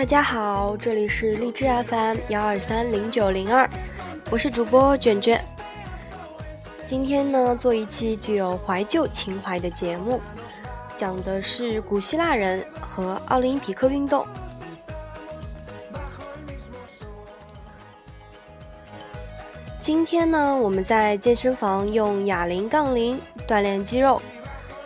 大家好，这里是荔枝 FM 幺二三零九零二，我是主播卷卷。今天呢，做一期具有怀旧情怀的节目，讲的是古希腊人和奥林匹克运动。今天呢，我们在健身房用哑铃杠铃锻炼肌肉。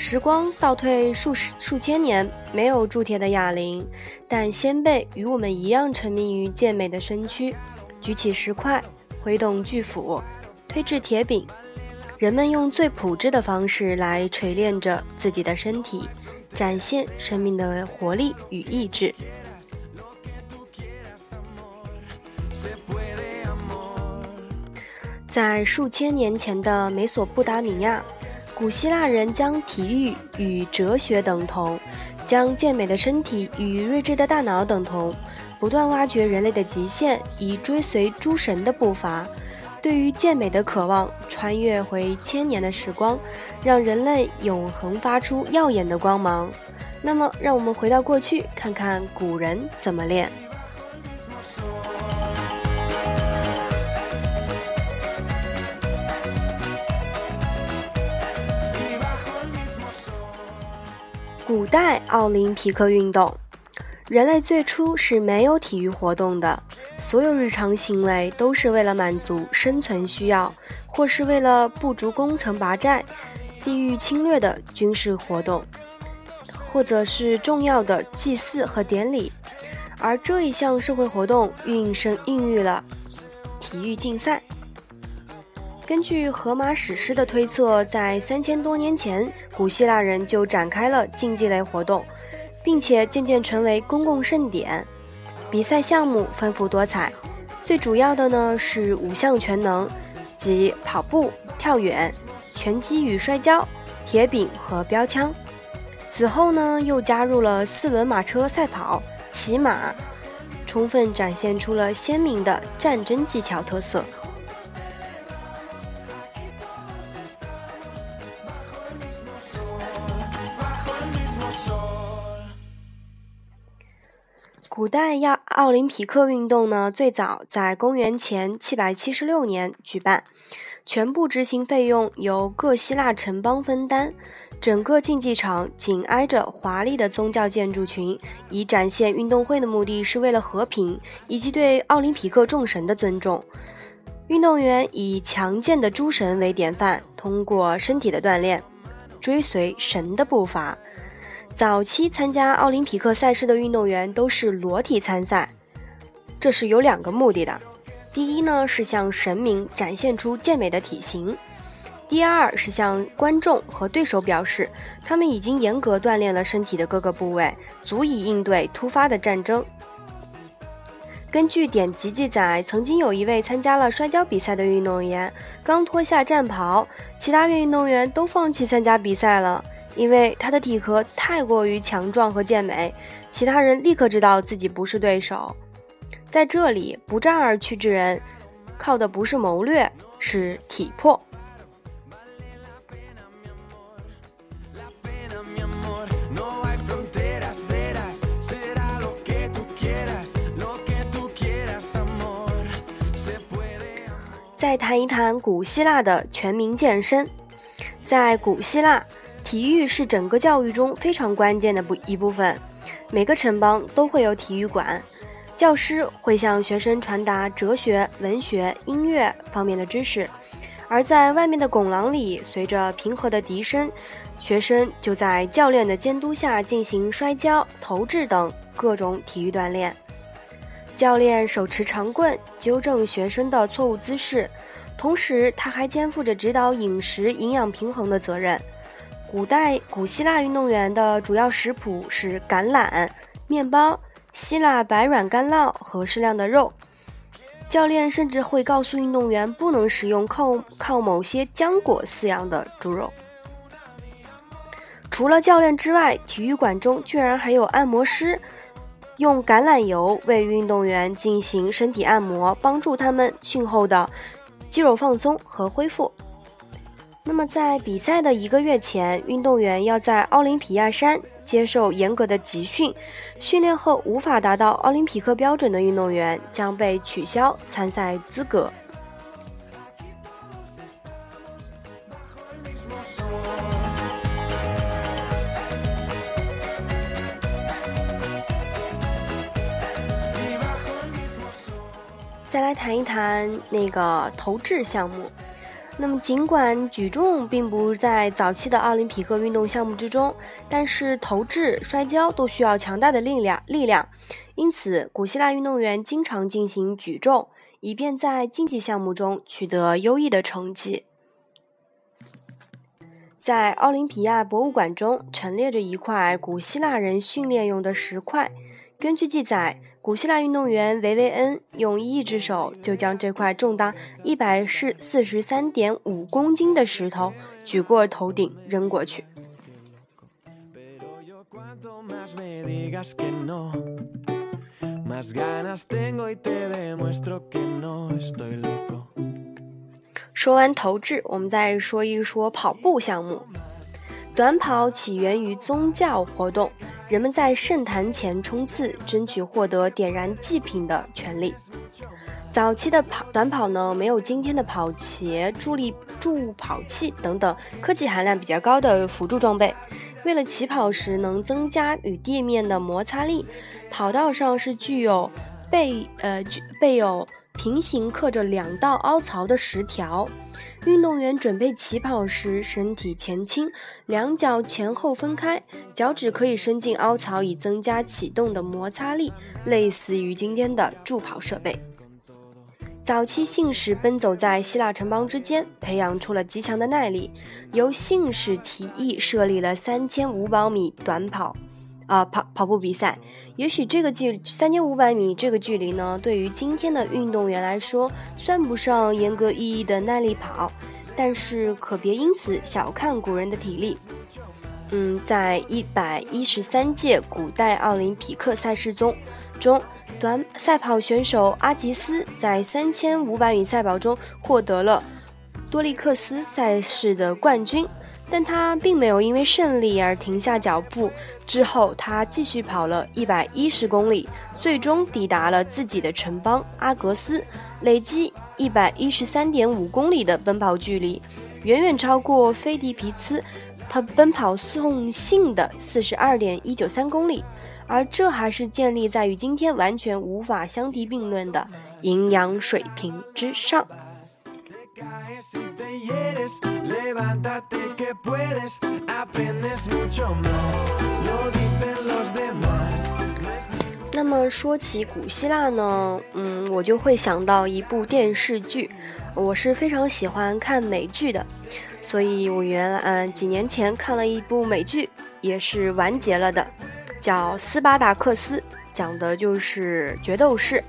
时光倒退数十数千年，没有铸铁的哑铃，但先辈与我们一样沉迷于健美的身躯。举起石块，挥动巨斧，推制铁饼，人们用最朴质的方式来锤炼着自己的身体，展现生命的活力与意志。在数千年前的美索不达米亚。古希腊人将体育与哲学等同，将健美的身体与睿智的大脑等同，不断挖掘人类的极限，以追随诸神的步伐。对于健美的渴望，穿越回千年的时光，让人类永恒发出耀眼的光芒。那么，让我们回到过去，看看古人怎么练。古代奥林匹克运动，人类最初是没有体育活动的，所有日常行为都是为了满足生存需要，或是为了部族攻城拔寨、地域侵略的军事活动，或者是重要的祭祀和典礼。而这一项社会活动孕生孕育了体育竞赛。根据荷马史诗的推测，在三千多年前，古希腊人就展开了竞技类活动，并且渐渐成为公共盛典。比赛项目丰富多彩，最主要的呢是五项全能，即跑步、跳远、拳击与摔跤、铁饼和标枪。此后呢，又加入了四轮马车赛跑、骑马，充分展现出了鲜明的战争技巧特色。古代亚奥林匹克运动呢，最早在公元前七百七十六年举办，全部执行费用由各希腊城邦分担，整个竞技场紧挨着华丽的宗教建筑群，以展现运动会的目的是为了和平以及对奥林匹克众神的尊重。运动员以强健的诸神为典范，通过身体的锻炼，追随神的步伐。早期参加奥林匹克赛事的运动员都是裸体参赛，这是有两个目的的。第一呢是向神明展现出健美的体型；第二是向观众和对手表示，他们已经严格锻炼了身体的各个部位，足以应对突发的战争。根据典籍记载，曾经有一位参加了摔跤比赛的运动员，刚脱下战袍，其他运动员都放弃参加比赛了。因为他的体格太过于强壮和健美，其他人立刻知道自己不是对手。在这里，不战而屈之人，靠的不是谋略，是体魄。再谈一谈古希腊的全民健身，在古希腊。体育是整个教育中非常关键的部一部分，每个城邦都会有体育馆，教师会向学生传达哲学、文学、音乐方面的知识，而在外面的拱廊里，随着平和的笛声，学生就在教练的监督下进行摔跤、投掷等各种体育锻炼。教练手持长棍，纠正学生的错误姿势，同时他还肩负着指导饮食营养平衡的责任。古代古希腊运动员的主要食谱是橄榄、面包、希腊白软干酪和适量的肉。教练甚至会告诉运动员不能食用靠靠某些浆果饲养的猪肉。除了教练之外，体育馆中居然还有按摩师，用橄榄油为运动员进行身体按摩，帮助他们训后的肌肉放松和恢复。那么，在比赛的一个月前，运动员要在奥林匹亚山接受严格的集训，训练后无法达到奥林匹克标准的运动员将被取消参赛资格。再来谈一谈那个投掷项目。那么，尽管举重并不在早期的奥林匹克运动项目之中，但是投掷、摔跤都需要强大的力量。力量，因此，古希腊运动员经常进行举重，以便在竞技项目中取得优异的成绩。在奥林匹亚博物馆中陈列着一块古希腊人训练用的石块。根据记载，古希腊运动员维维恩用一只手就将这块重达一百四四十三点五公斤的石头举过头顶扔过去。说完投掷，我们再说一说跑步项目。短跑起源于宗教活动。人们在圣坛前冲刺，争取获得点燃祭品的权利。早期的跑短跑呢，没有今天的跑鞋、助力助跑器等等科技含量比较高的辅助装备。为了起跑时能增加与地面的摩擦力，跑道上是具有背呃具备有平行刻着两道凹槽的石条。运动员准备起跑时，身体前倾，两脚前后分开，脚趾可以伸进凹槽以增加启动的摩擦力，类似于今天的助跑设备。早期信使奔走在希腊城邦之间，培养出了极强的耐力，由信使提议设立了三千五百米短跑。啊，跑跑步比赛，也许这个距三千五百米这个距离呢，对于今天的运动员来说算不上严格意义的耐力跑，但是可别因此小看古人的体力。嗯，在一百一十三届古代奥林匹克赛事中，中短赛跑选手阿吉斯在三千五百米赛跑中获得了多利克斯赛事的冠军。但他并没有因为胜利而停下脚步。之后，他继续跑了一百一十公里，最终抵达了自己的城邦阿格斯，累积一百一十三点五公里的奔跑距离，远远超过菲迪皮兹他奔跑送信的四十二点一九三公里。而这还是建立在与今天完全无法相提并论的营养水平之上。那么说起古希腊呢，嗯，我就会想到一部电视剧。我是非常喜欢看美剧的，所以我原来嗯几年前看了一部美剧，也是完结了的，叫《斯巴达克斯》，讲的就是决斗士。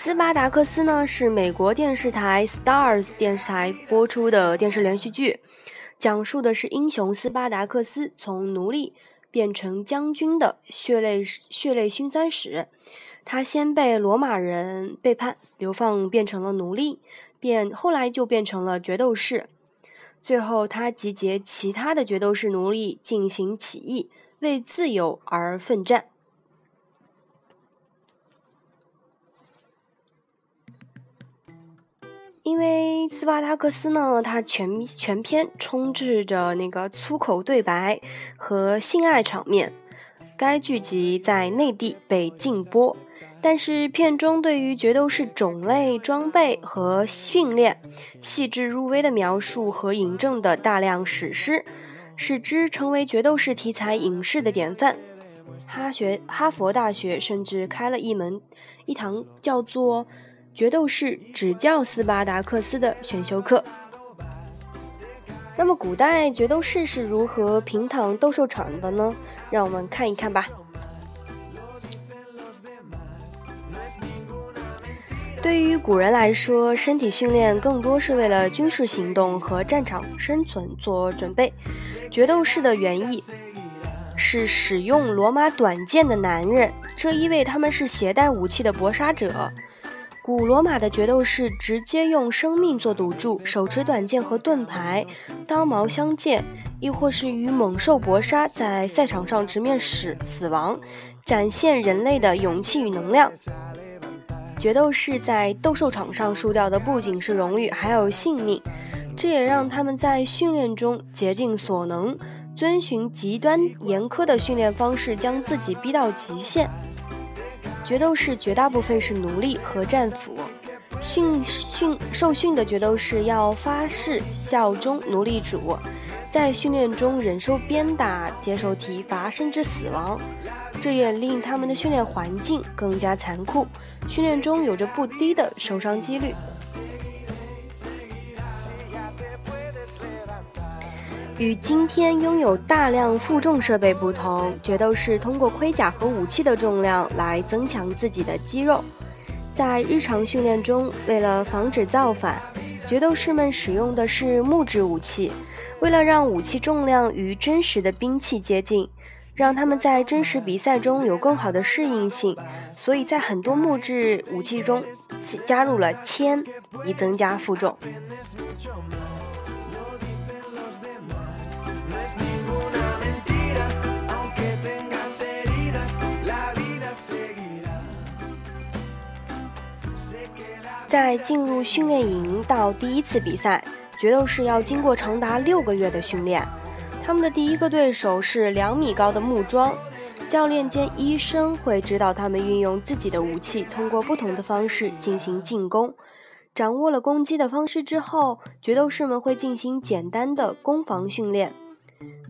斯巴达克斯呢是美国电视台 Stars 电视台播出的电视连续剧，讲述的是英雄斯巴达克斯从奴隶变成将军的血泪血泪辛酸史。他先被罗马人背叛流放，变成了奴隶，变后来就变成了决斗士。最后他集结其他的决斗士奴隶进行起义，为自由而奋战。因为斯巴达克斯呢，它全全篇充斥着那个粗口对白和性爱场面。该剧集在内地被禁播，但是片中对于决斗士种类、装备和训练细致入微的描述和引证的大量史诗，使之成为决斗士题材影视的典范。哈学哈佛大学甚至开了一门一堂叫做。决斗士只教斯巴达克斯的选修课。那么，古代决斗士是如何平躺斗兽场的呢？让我们看一看吧。对于古人来说，身体训练更多是为了军事行动和战场生存做准备。决斗士的原意是使用罗马短剑的男人，这意味他们是携带武器的搏杀者。古罗马的决斗士直接用生命做赌注，手持短剑和盾牌，刀矛相见，亦或是与猛兽搏杀，在赛场上直面死死亡，展现人类的勇气与能量。决斗士在斗兽场上输掉的不仅是荣誉，还有性命，这也让他们在训练中竭尽所能，遵循极端严苛的训练方式，将自己逼到极限。决斗士绝大部分是奴隶和战俘，训训受训的决斗士要发誓效忠奴隶主，在训练中忍受鞭打、接受体罚甚至死亡，这也令他们的训练环境更加残酷，训练中有着不低的受伤几率。与今天拥有大量负重设备不同，决斗士通过盔甲和武器的重量来增强自己的肌肉。在日常训练中，为了防止造反，决斗士们使用的是木质武器。为了让武器重量与真实的兵器接近，让他们在真实比赛中有更好的适应性，所以在很多木质武器中加入了铅，以增加负重。在进入训练营到第一次比赛，决斗士要经过长达六个月的训练。他们的第一个对手是两米高的木桩，教练兼医生会指导他们运用自己的武器，通过不同的方式进行进攻。掌握了攻击的方式之后，决斗士们会进行简单的攻防训练。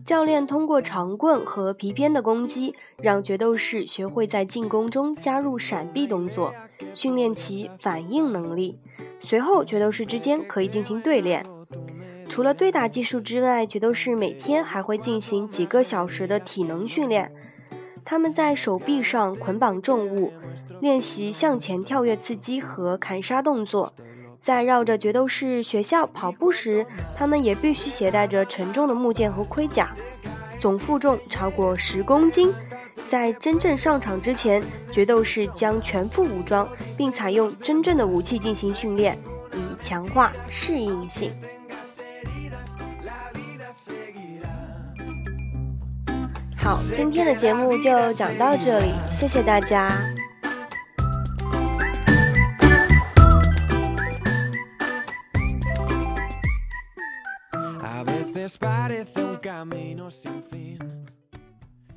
教练通过长棍和皮鞭的攻击，让决斗士学会在进攻中加入闪避动作，训练其反应能力。随后，决斗士之间可以进行对练。除了对打技术之外，决斗士每天还会进行几个小时的体能训练。他们在手臂上捆绑重物，练习向前跳跃刺击和砍杀动作。在绕着决斗士学校跑步时，他们也必须携带着沉重的木剑和盔甲，总负重超过十公斤。在真正上场之前，决斗士将全副武装，并采用真正的武器进行训练，以强化适应性。好，今天的节目就讲到这里，谢谢大家。Parece un camino sin fin.